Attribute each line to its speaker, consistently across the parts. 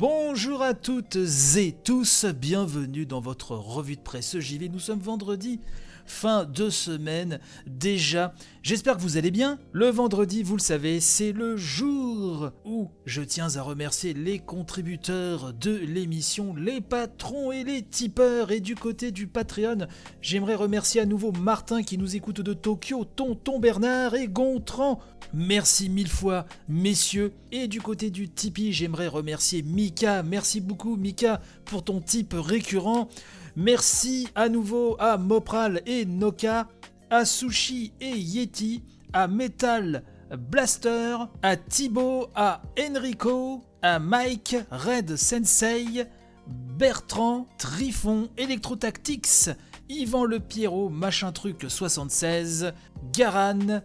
Speaker 1: BOOM Bonjour à toutes et tous, bienvenue dans votre revue de presse JV. Nous sommes vendredi fin de semaine déjà. J'espère que vous allez bien. Le vendredi, vous le savez, c'est le jour où je tiens à remercier les contributeurs de l'émission, les patrons et les tipeurs. Et du côté du Patreon, j'aimerais remercier à nouveau Martin qui nous écoute de Tokyo, Tonton Bernard et Gontran. Merci mille fois, messieurs. Et du côté du Tipeee, j'aimerais remercier Mika. Merci beaucoup, Mika, pour ton type récurrent. Merci à nouveau à Mopral et Noka, à Sushi et Yeti, à Metal Blaster, à Thibaut, à Enrico, à Mike, Red Sensei, Bertrand, Trifon, Electrotactics, Yvan Le Pierrot, Machin Truc 76, Garan,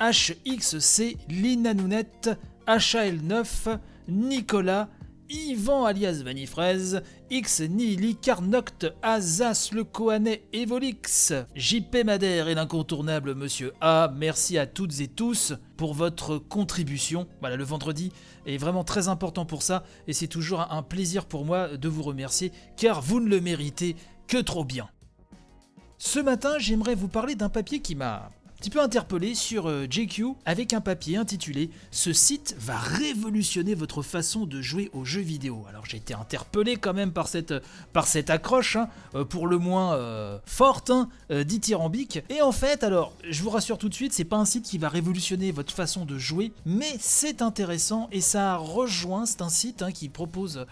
Speaker 1: HXC, Lina Nounette, HL9, Nicolas, Yvan alias Vanifraise, X Nihili, Carnoct, Azas, le Kohanet, Evolix, JP Madère et l'incontournable Monsieur A. Merci à toutes et tous pour votre contribution. Voilà, le vendredi est vraiment très important pour ça et c'est toujours un plaisir pour moi de vous remercier car vous ne le méritez que trop bien. Ce matin, j'aimerais vous parler d'un papier qui m'a petit peu interpellé sur euh, JQ avec un papier intitulé Ce site va révolutionner votre façon de jouer aux jeux vidéo. Alors j'ai été interpellé quand même par cette, par cette accroche, hein, euh, pour le moins euh, forte, hein, dithyrambique. Et en fait, alors je vous rassure tout de suite, c'est pas un site qui va révolutionner votre façon de jouer, mais c'est intéressant et ça rejoint, c'est un site hein, qui propose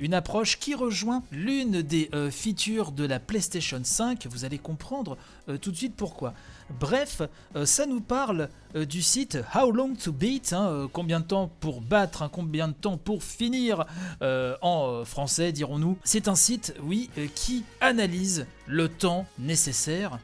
Speaker 1: une approche qui rejoint l'une des features de la PlayStation 5. Vous allez comprendre tout de suite pourquoi. Bref, euh, ça nous parle euh, du site How Long to Beat, hein, euh, combien de temps pour battre, hein, combien de temps pour finir en français, dirons-nous. C'est un site, oui, qui analyse le temps nécessaire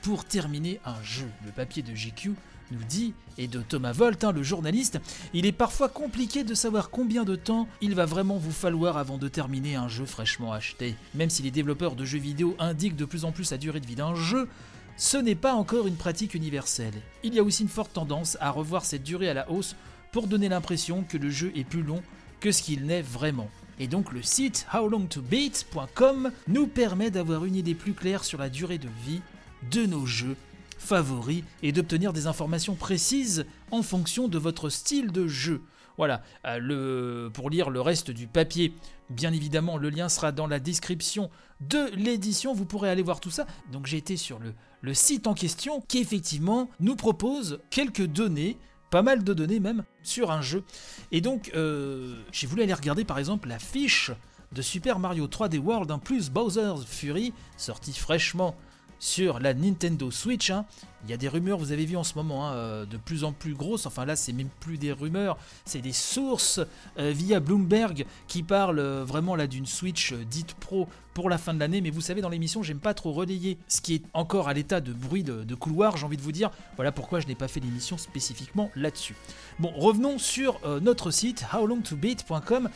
Speaker 1: pour terminer un jeu. Le papier de GQ nous dit, et de Thomas Volt, hein, le journaliste, il est parfois compliqué de savoir combien de temps il va vraiment vous falloir avant de terminer un jeu fraîchement acheté. Même si les développeurs de jeux vidéo indiquent de plus en plus la durée de vie d'un jeu, ce n'est pas encore une pratique universelle. Il y a aussi une forte tendance à revoir cette durée à la hausse pour donner l'impression que le jeu est plus long que ce qu'il n'est vraiment. Et donc le site howlongtobeat.com nous permet d'avoir une idée plus claire sur la durée de vie de nos jeux favoris et d'obtenir des informations précises en fonction de votre style de jeu. Voilà, euh, pour lire le reste du papier, bien évidemment, le lien sera dans la description de l'édition. Vous pourrez aller voir tout ça. Donc j'ai été sur le, le site en question qui effectivement nous propose quelques données pas mal de données même sur un jeu. Et donc, euh, j'ai voulu aller regarder par exemple la fiche de Super Mario 3D World en plus Bowser's Fury, sorti fraîchement sur la Nintendo Switch. Hein. Il y a des rumeurs, vous avez vu en ce moment, hein, euh, de plus en plus grosses. Enfin là, c'est même plus des rumeurs, c'est des sources euh, via Bloomberg qui parlent euh, vraiment là d'une Switch dite pro pour la fin de l'année. Mais vous savez, dans l'émission, j'aime pas trop relayer ce qui est encore à l'état de bruit de, couloir. J'ai envie de vous dire, voilà pourquoi je n'ai pas fait l'émission spécifiquement là-dessus. Bon, revenons sur notre site howlongtobeat.com.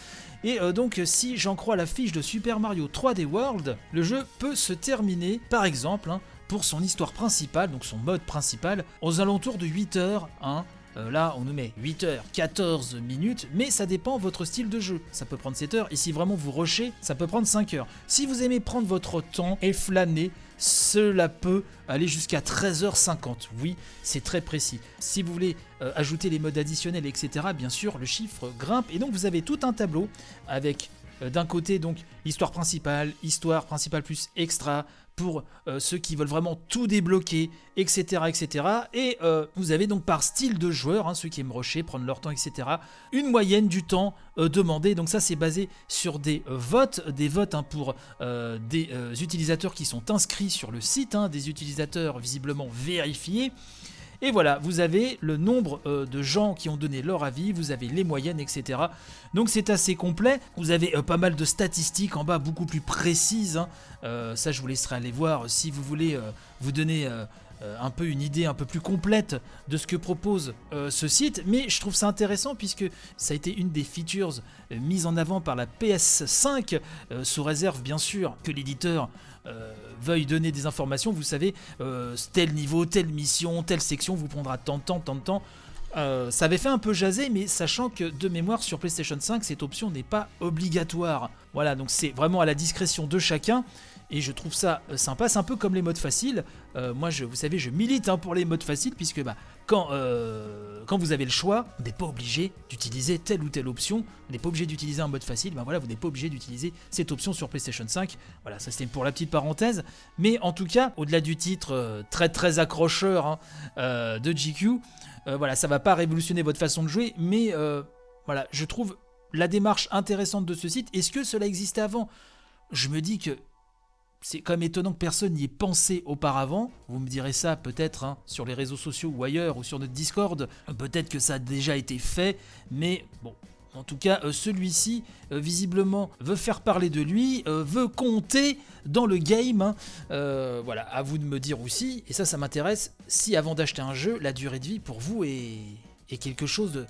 Speaker 1: Et donc, si j'en crois la fiche de Super Mario 3D World, le jeu peut se terminer, par exemple, hein, pour son histoire principale, donc son mode principal, aux alentours de 8 heures. Hein. Euh, là, on nous met 8 heures 14 minutes, mais ça dépend de votre style de jeu. Ça peut prendre 7 heures, et si vraiment vous rushez, ça peut prendre 5 heures. Si vous aimez prendre votre temps et flâner, cela peut aller jusqu'à 13h50. Oui, c'est très précis. Si vous voulez euh, ajouter les modes additionnels, etc., bien sûr, le chiffre grimpe. Et donc, vous avez tout un tableau avec d'un côté donc l'histoire principale, histoire principale plus extra, pour euh, ceux qui veulent vraiment tout débloquer, etc. etc. Et euh, vous avez donc par style de joueur, hein, ceux qui aiment rusher, prendre leur temps, etc. Une moyenne du temps euh, demandé. Donc ça c'est basé sur des votes, des votes hein, pour des utilisateurs qui sont inscrits sur le site, hein, des utilisateurs visiblement vérifiés. Et voilà, vous avez le nombre euh, de gens qui ont donné leur avis, vous avez les moyennes, etc. Donc c'est assez complet. Vous avez euh, pas mal de statistiques en bas, beaucoup plus précises. Hein. Euh, ça, je vous laisserai aller voir si vous voulez vous donner un peu une idée un peu plus complète de ce que propose ce site. Mais je trouve ça intéressant puisque ça a été une des features mises en avant par la PS5, sous réserve bien sûr que l'éditeur euh, veuille donner des informations, vous savez, euh, tel niveau, telle mission, telle section vous prendra tant de temps, tant de temps. Euh, ça avait fait un peu jaser, mais sachant que de mémoire sur PlayStation 5, cette option n'est pas obligatoire. Voilà, donc c'est vraiment à la discrétion de chacun. Et je trouve ça euh, sympa, c'est un peu comme les modes faciles. Euh, moi, je, vous savez, je milite hein, pour les modes faciles, puisque bah, quand, euh, quand vous avez le choix, vous n'êtes pas obligé d'utiliser telle ou telle option. Vous n'êtes pas obligé d'utiliser un mode facile. Ben voilà, vous n'êtes pas obligé d'utiliser cette option sur PlayStation 5. Voilà, ça c'était pour la petite parenthèse. Mais en tout cas, au-delà du titre très très accrocheur hein, de GQ, voilà, ça va pas révolutionner votre façon de jouer, mais voilà, je trouve la démarche intéressante de ce site. Est-ce que cela existait avant? Je me dis que c'est quand même étonnant que personne n'y ait pensé auparavant. Vous me direz ça peut-être hein, sur les réseaux sociaux ou ailleurs ou sur notre Discord. Peut-être que ça a déjà été fait, mais bon. En tout cas, euh, celui-ci, euh, visiblement, veut faire parler de lui, euh, veut compter dans le game. Hein. voilà, à vous de me dire aussi, et ça, ça m'intéresse, si avant d'acheter un jeu, la durée de vie pour vous est, quelque chose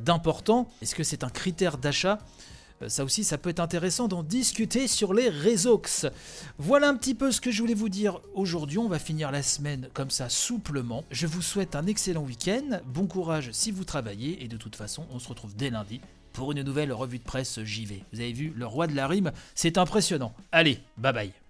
Speaker 1: d'important. Est-ce que c'est un critère d'achat? euh, ça aussi, ça peut être intéressant d'en discuter sur les réseaux. Voilà un petit peu ce que je voulais vous dire aujourd'hui. On va finir la semaine comme ça souplement. Je vous souhaite un excellent week-end. Bon courage si vous travaillez. Et de toute façon, on se retrouve dès lundi pour une nouvelle revue de presse JV. Vous avez vu, le roi de la rime, c'est impressionnant. Allez, bye bye.